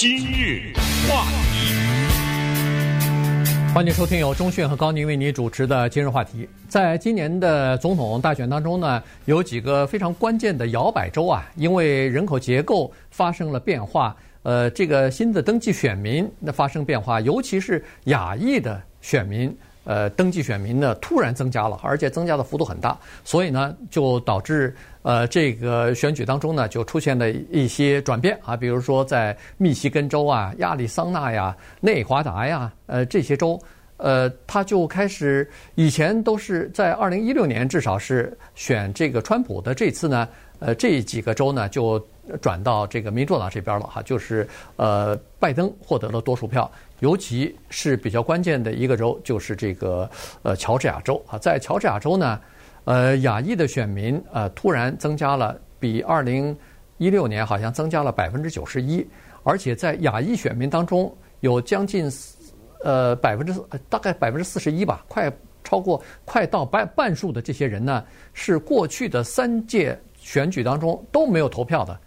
今日话题，欢迎收听由钟讯和高宁为你主持的今日话题。在今年的总统大选当中呢，有几个非常关键的摇摆州啊，因为人口结构发生了变化，呃，这个新的登记选民的发生变化，尤其是亚裔的选民。呃，登记选民呢突然增加了，而且增加的幅度很大，所以呢就导致呃这个选举当中呢就出现了一些转变啊，比如说在密西根州啊、亚利桑那呀、内华达呀，呃这些州，呃他就开始以前都是在二零一六年至少是选这个川普的，这次呢呃这几个州呢就转到这个民主党这边了哈，就是呃拜登获得了多数票。尤其是比较关键的一个州，就是这个呃乔治亚州啊，在乔治亚州呢，呃亚裔的选民呃突然增加了，比二零一六年好像增加了百分之九十一，而且在亚裔选民当中有将近呃百分之大概百分之四十一吧，快超过快到半半数的这些人呢，是过去的三届选举当中都没有投票的，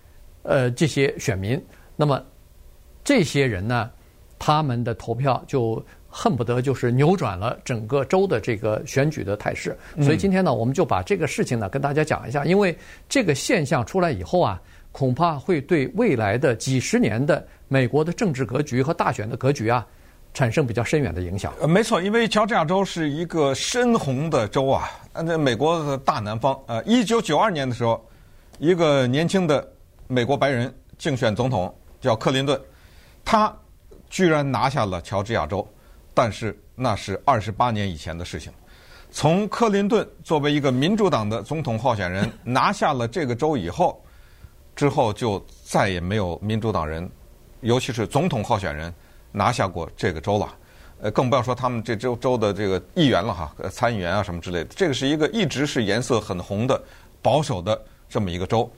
呃这些选民，那么这些人呢？他们的投票就恨不得就是扭转了整个州的这个选举的态势，所以今天呢，我们就把这个事情呢跟大家讲一下，因为这个现象出来以后啊，恐怕会对未来的几十年的美国的政治格局和大选的格局啊，产生比较深远的影响。呃，没错，因为乔治亚州是一个深红的州啊，那美国的大南方。呃，一九九二年的时候，一个年轻的美国白人竞选总统叫克林顿，他。居然拿下了乔治亚州，但是那是二十八年以前的事情。从克林顿作为一个民主党的总统候选人拿下了这个州以后，之后就再也没有民主党人，尤其是总统候选人拿下过这个州了。呃，更不要说他们这州州的这个议员了哈，呃参议员啊什么之类的。这个是一个一直是颜色很红的保守的这么一个州。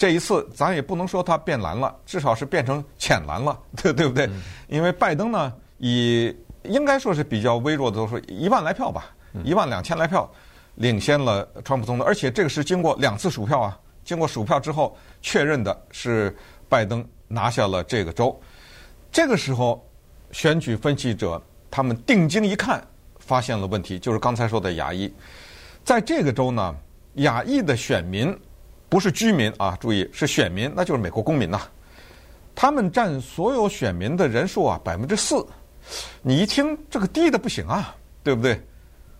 这一次，咱也不能说它变蓝了，至少是变成浅蓝了，对对不对？因为拜登呢，以应该说是比较微弱的，都是一万来票吧，一万两千来票，领先了川普总统。而且这个是经过两次数票啊，经过数票之后确认的是拜登拿下了这个州。这个时候，选举分析者他们定睛一看，发现了问题，就是刚才说的亚裔，在这个州呢，亚裔的选民。不是居民啊，注意是选民，那就是美国公民呐。他们占所有选民的人数啊百分之四，你一听这个低的不行啊，对不对？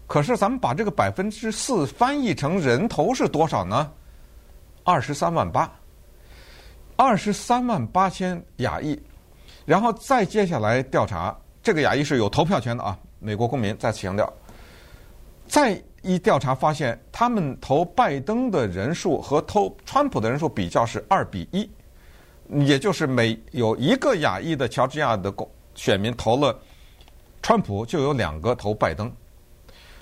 可是咱们把这个百分之四翻译成人头是多少呢？二十三万八，二十三万八千亚裔，然后再接下来调查，这个亚裔是有投票权的啊，美国公民再次强调，再。一调查发现，他们投拜登的人数和投川普的人数比较是二比一，也就是每有一个亚裔的乔治亚的公选民投了川普，就有两个投拜登。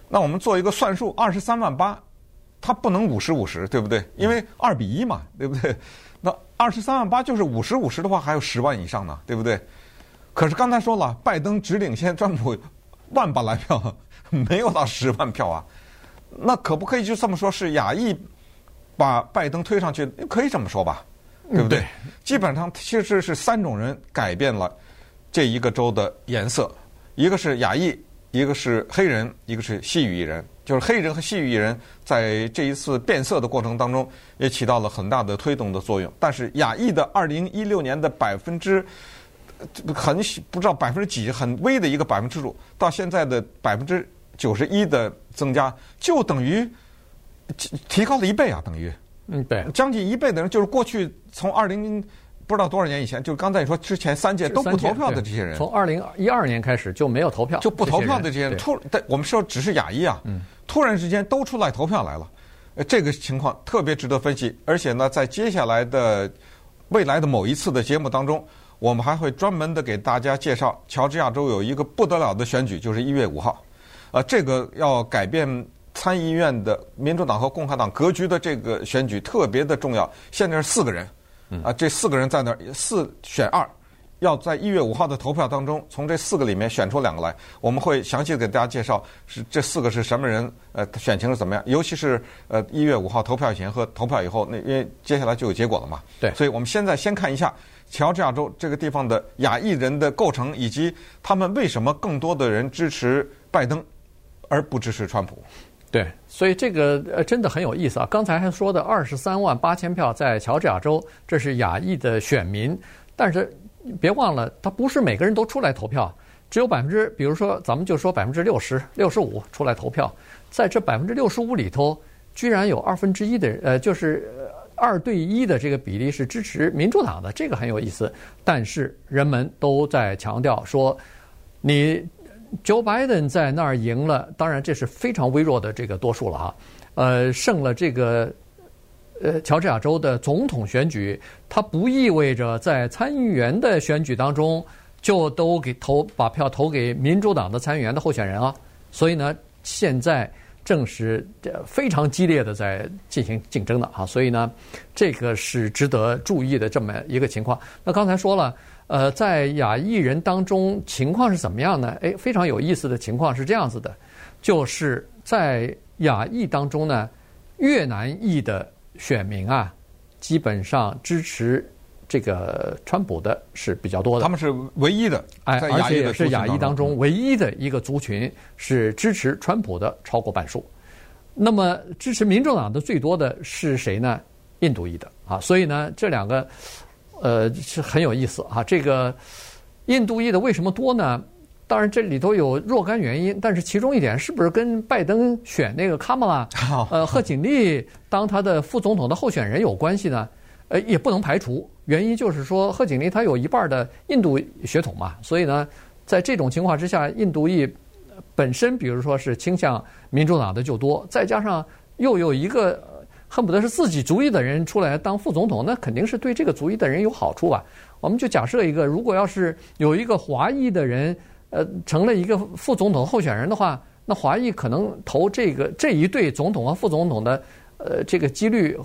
那我们做一个算术，二十三万八，他不能五十五十，对不对？因为二比一嘛，对不对？那二十三万八就是五十五十的话，还有十万以上呢，对不对？可是刚才说了，拜登只领先川普万把来票，没有到十万票啊。那可不可以就这么说，是亚裔把拜登推上去？可以这么说吧，对不对？基本上其实是三种人改变了这一个州的颜色，一个是亚裔，一个是黑人，一个是西语裔人。就是黑人和西语裔人在这一次变色的过程当中也起到了很大的推动的作用。但是亚裔的二零一六年的百分之很不知道百分之几很微的一个百分之数，到现在的百分之。九十一的增加，就等于提高了一倍啊！等于，嗯，对，将近一倍的人，就是过去从二零不知道多少年以前，就是刚才你说之前三届都不投票的这些人，从二零一二年开始就没有投票，就不投票的这些人，突，我们说只是亚裔啊，嗯，突然之间都出来投票来了，呃，这个情况特别值得分析。而且呢，在接下来的未来的某一次的节目当中，我们还会专门的给大家介绍，乔治亚州有一个不得了的选举，就是一月五号。啊，这个要改变参议院的民主党和共和党格局的这个选举特别的重要。现在是四个人，啊，这四个人在那儿四选二，要在一月五号的投票当中，从这四个里面选出两个来。我们会详细的给大家介绍是这四个是什么人，呃，选情是怎么样。尤其是呃一月五号投票前和投票以后，那因为接下来就有结果了嘛。对，所以我们现在先看一下乔治亚州这个地方的亚裔人的构成，以及他们为什么更多的人支持拜登，而不支持川普。对，所以这个呃真的很有意思啊！刚才还说的二十三万八千票在乔治亚州，这是亚裔的选民，但是别忘了，他不是每个人都出来投票，只有百分之，比如说咱们就说百分之六十六十五出来投票，在这百分之六十五里头，居然有二分之一的人，呃，就是二对一的这个比例是支持民主党的，这个很有意思。但是人们都在强调说，你。Joe Biden 在那儿赢了，当然这是非常微弱的这个多数了哈。呃，胜了这个呃乔治亚州的总统选举，它不意味着在参议员的选举当中就都给投把票投给民主党的参议员的候选人啊。所以呢，现在正是非常激烈的在进行竞争的啊。所以呢，这个是值得注意的这么一个情况。那刚才说了。呃，在亚裔人当中情况是怎么样呢？诶，非常有意思的情况是这样子的，就是在亚裔当中呢，越南裔的选民啊，基本上支持这个川普的是比较多的。他们是唯一的，哎，而且也是亚裔当中唯一的一个族群是支持川普的超过半数。那么支持民主党的最多的是谁呢？印度裔的啊，所以呢，这两个。呃，是很有意思啊。这个印度裔的为什么多呢？当然这里头有若干原因，但是其中一点是不是跟拜登选那个卡马拉，呃，贺锦丽当他的副总统的候选人有关系呢？呃，也不能排除。原因就是说，贺锦丽她有一半的印度血统嘛，所以呢，在这种情况之下，印度裔本身，比如说是倾向民主党的就多，再加上又有一个。恨不得是自己族裔的人出来当副总统，那肯定是对这个族裔的人有好处吧？我们就假设一个，如果要是有一个华裔的人，呃，成了一个副总统候选人的话，那华裔可能投这个这一对总统和副总统的，呃，这个几率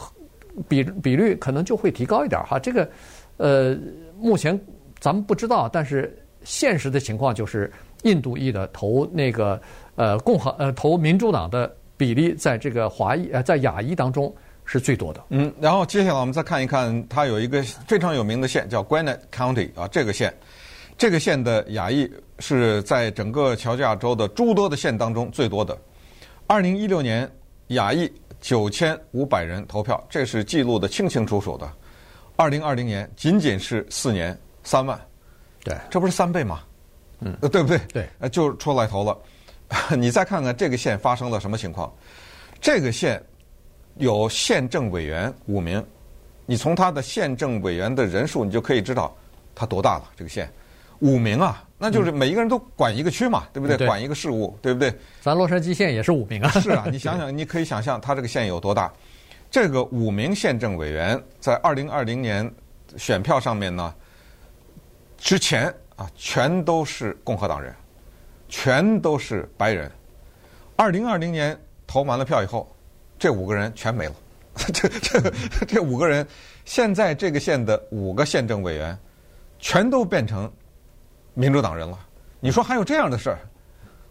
比比率可能就会提高一点哈。这个，呃，目前咱们不知道，但是现实的情况就是，印度裔的投那个呃共和呃投民主党的。比例在这个华裔呃，在亚裔当中是最多的。嗯，然后接下来我们再看一看，它有一个非常有名的县叫 Gwinnett County 啊，这个县，这个县的亚裔是在整个乔治亚州的诸多的县当中最多的。二零一六年亚裔九千五百人投票，这是记录的清清楚楚的。二零二零年仅仅是四年三万，对，这不是三倍吗？嗯，对不对？对，呃，就出来投了。你再看看这个县发生了什么情况？这个县有县政委员五名，你从他的县政委员的人数，你就可以知道他多大了。这个县五名啊，那就是每一个人都管一个区嘛，对不对？对，管一个事务，对不对？咱洛杉矶县也是五名啊。是啊，你想想，你可以想象他这个县有多大。这个五名县政委员在二零二零年选票上面呢，之前啊，全都是共和党人。全都是白人。二零二零年投完了票以后，这五个人全没了。这这 这五个人，现在这个县的五个县政委员，全都变成民主党人了。你说还有这样的事儿？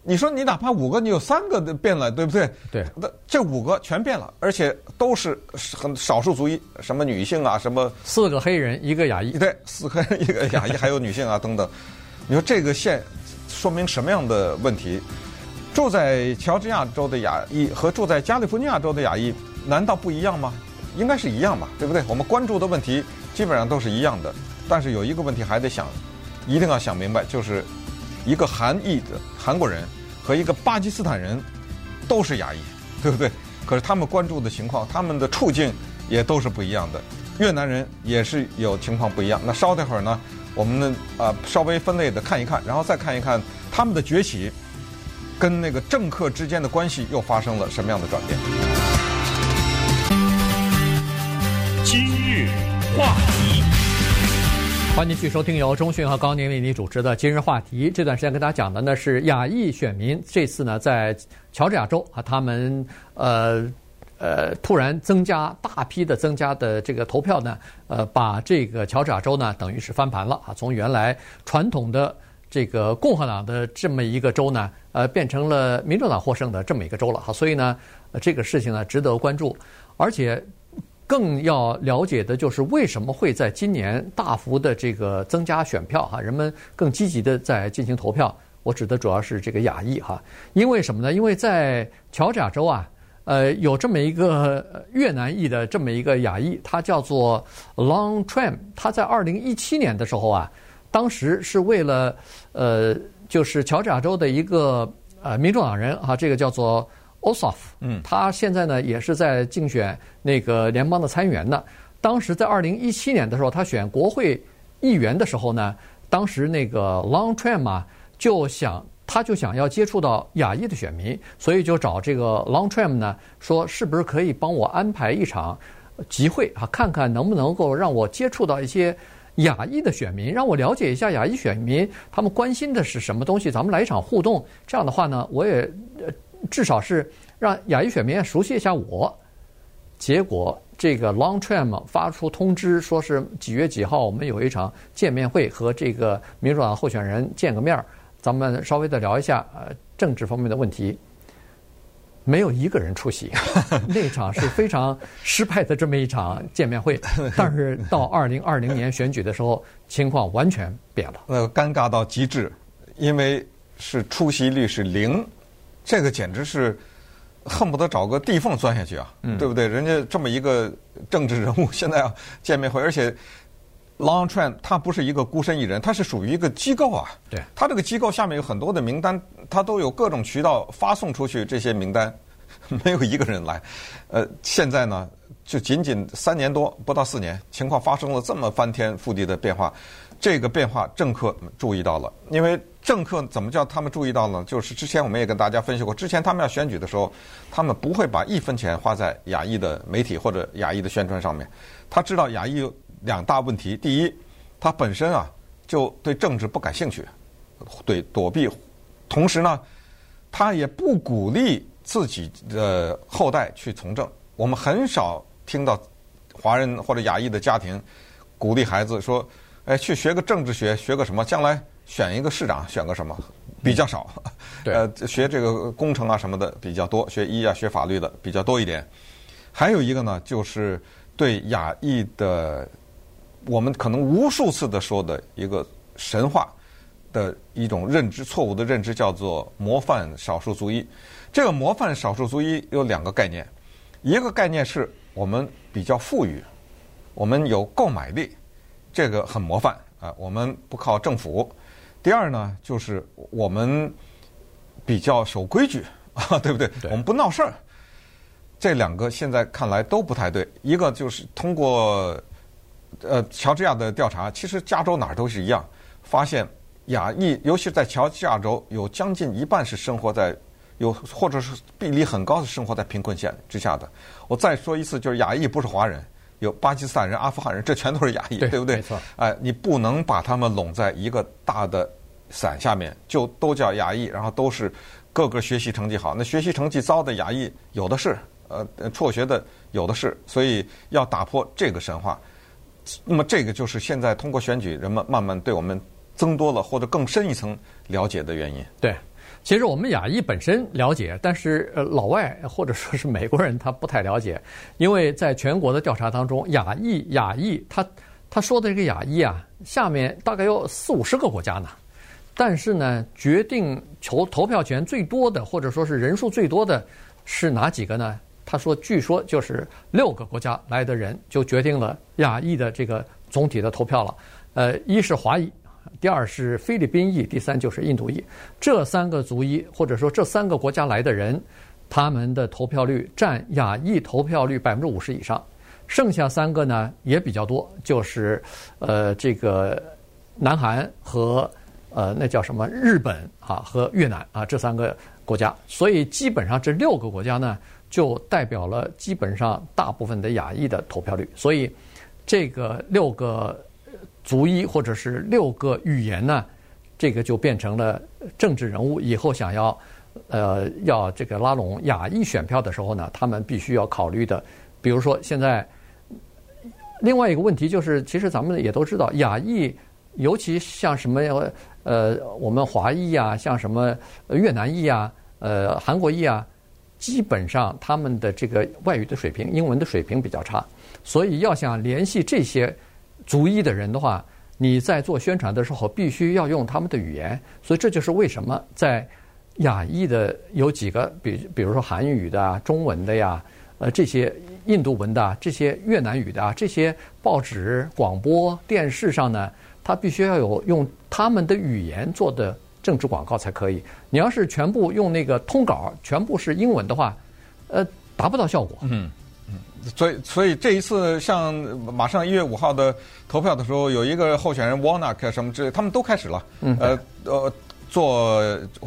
你说你哪怕五个，你有三个变了，对不对？对。那这五个全变了，而且都是很少数族裔，什么女性啊，什么四个黑人，一个亚裔，对，四个一个亚裔，还有女性啊等等。你说这个县。说明什么样的问题？住在乔治亚州的亚裔和住在加利福尼亚州的亚裔，难道不一样吗？应该是一样吧，对不对？我们关注的问题基本上都是一样的，但是有一个问题还得想，一定要想明白，就是一个韩裔的韩国人和一个巴基斯坦人都是亚裔，对不对？可是他们关注的情况，他们的处境也都是不一样的。越南人也是有情况不一样。那稍等会儿呢？我们呢，呃，稍微分类的看一看，然后再看一看他们的崛起，跟那个政客之间的关系又发生了什么样的转变。今日话题，欢迎继续收听由中讯和高宁为您主持的《今日话题》。这段时间跟大家讲的呢是亚裔选民，这次呢在乔治亚州啊，他们呃。呃，突然增加大批的增加的这个投票呢，呃，把这个乔治亚州呢等于是翻盘了啊，从原来传统的这个共和党的这么一个州呢，呃，变成了民主党获胜的这么一个州了哈，所以呢，这个事情呢值得关注，而且更要了解的就是为什么会在今年大幅的这个增加选票哈，人们更积极的在进行投票。我指的主要是这个亚裔哈，因为什么呢？因为在乔治亚州啊。呃，有这么一个越南裔的这么一个亚裔，他叫做 Long Tram。他在二零一七年的时候啊，当时是为了呃，就是乔治亚州的一个呃民主党人啊，这个叫做 Ossoff。嗯，他现在呢也是在竞选那个联邦的参议员呢。当时在二零一七年的时候，他选国会议员的时候呢，当时那个 Long Tram 啊就想。他就想要接触到亚裔的选民，所以就找这个 Long Tram 呢，说是不是可以帮我安排一场集会啊，看看能不能够让我接触到一些亚裔的选民，让我了解一下亚裔选民他们关心的是什么东西，咱们来一场互动。这样的话呢，我也至少是让亚裔选民熟悉一下我。结果这个 Long Tram 发出通知，说是几月几号我们有一场见面会，和这个民主党候选人见个面儿。咱们稍微的聊一下呃政治方面的问题，没有一个人出席，那场是非常失败的这么一场见面会。但是到二零二零年选举的时候，情况完全变了。呃，尴尬到极致，因为是出席率是零，这个简直是恨不得找个地缝钻下去啊，对不对？人家这么一个政治人物，现在要见面会，而且。Long Tran，他不是一个孤身一人，它是属于一个机构啊。对，它这个机构下面有很多的名单，它都有各种渠道发送出去这些名单，没有一个人来。呃，现在呢，就仅仅三年多，不到四年，情况发生了这么翻天覆地的变化。这个变化政客注意到了，因为政客怎么叫他们注意到呢？就是之前我们也跟大家分析过，之前他们要选举的时候，他们不会把一分钱花在亚裔的媒体或者亚裔的宣传上面，他知道亚裔。两大问题：第一，他本身啊就对政治不感兴趣，对躲避；同时呢，他也不鼓励自己的后代去从政。我们很少听到华人或者亚裔的家庭鼓励孩子说：“哎，去学个政治学，学个什么，将来选一个市长，选个什么。”比较少。对。呃，学这个工程啊什么的比较多，学医啊、学法律的比较多一点。还有一个呢，就是对亚裔的。我们可能无数次的说的一个神话的一种认知，错误的认知，叫做模范少数族裔。这个模范少数族裔有两个概念，一个概念是我们比较富裕，我们有购买力，这个很模范啊，我们不靠政府。第二呢，就是我们比较守规矩 啊，对不对？对。我们不闹事儿。这两个现在看来都不太对。一个就是通过。呃，乔治亚的调查，其实加州哪儿都是一样，发现亚裔，尤其在乔治亚州，有将近一半是生活在有或者是比例很高的生活在贫困线之下的。我再说一次，就是亚裔不是华人，有巴基斯坦人、阿富汗人，这全都是亚裔，对，对不对？没错。哎，你不能把他们拢在一个大的伞下面，就都叫亚裔，然后都是各个学习成绩好，那学习成绩糟的亚裔有的是，呃，辍学的有的是，所以要打破这个神话。那么，这个就是现在通过选举，人们慢慢对我们增多了或者更深一层了解的原因。对，其实我们亚裔本身了解，但是呃，老外或者说是美国人他不太了解，因为在全国的调查当中，亚裔亚裔他他说的这个亚裔啊，下面大概有四五十个国家呢，但是呢，决定投投票权最多的或者说是人数最多的是哪几个呢？他说：“据说就是六个国家来的人就决定了亚裔的这个总体的投票了。呃，一是华裔，第二是菲律宾裔，第三就是印度裔。这三个族裔或者说这三个国家来的人，他们的投票率占亚裔投票率百分之五十以上。剩下三个呢也比较多，就是呃这个南韩和呃那叫什么日本啊和越南啊这三个国家。所以基本上这六个国家呢。”就代表了基本上大部分的亚裔的投票率，所以这个六个族裔或者是六个语言呢，这个就变成了政治人物以后想要呃要这个拉拢亚裔选票的时候呢，他们必须要考虑的。比如说现在另外一个问题就是，其实咱们也都知道，亚裔尤其像什么呃我们华裔啊，像什么越南裔啊，呃韩国裔啊。基本上他们的这个外语的水平，英文的水平比较差，所以要想联系这些族裔的人的话，你在做宣传的时候必须要用他们的语言。所以这就是为什么在亚裔的有几个，比比如说韩语的、中文的呀，呃，这些印度文的、这些越南语的、这些报纸、广播电视上呢，他必须要有用他们的语言做的政治广告才可以。你要是全部用那个通稿，全部是英文的话，呃，达不到效果。嗯嗯，所以所以这一次像马上一月五号的投票的时候，有一个候选人 Warnock 什么之类，他们都开始了。嗯，呃呃。做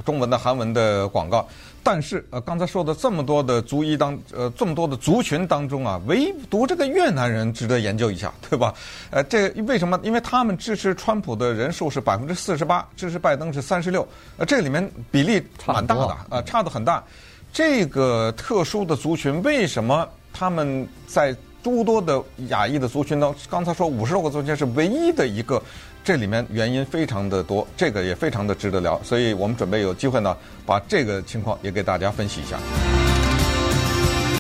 中文的、韩文的广告，但是呃，刚才说的这么多的族裔当呃这么多的族群当中啊，唯独这个越南人值得研究一下，对吧？呃，这为什么？因为他们支持川普的人数是百分之四十八，支持拜登是三十六，呃，这里面比例蛮大的，呃，差得很大。这个特殊的族群为什么他们在诸多的亚裔的族群当中，刚才说五十多个族群是唯一的一个。这里面原因非常的多，这个也非常的值得聊，所以我们准备有机会呢，把这个情况也给大家分析一下。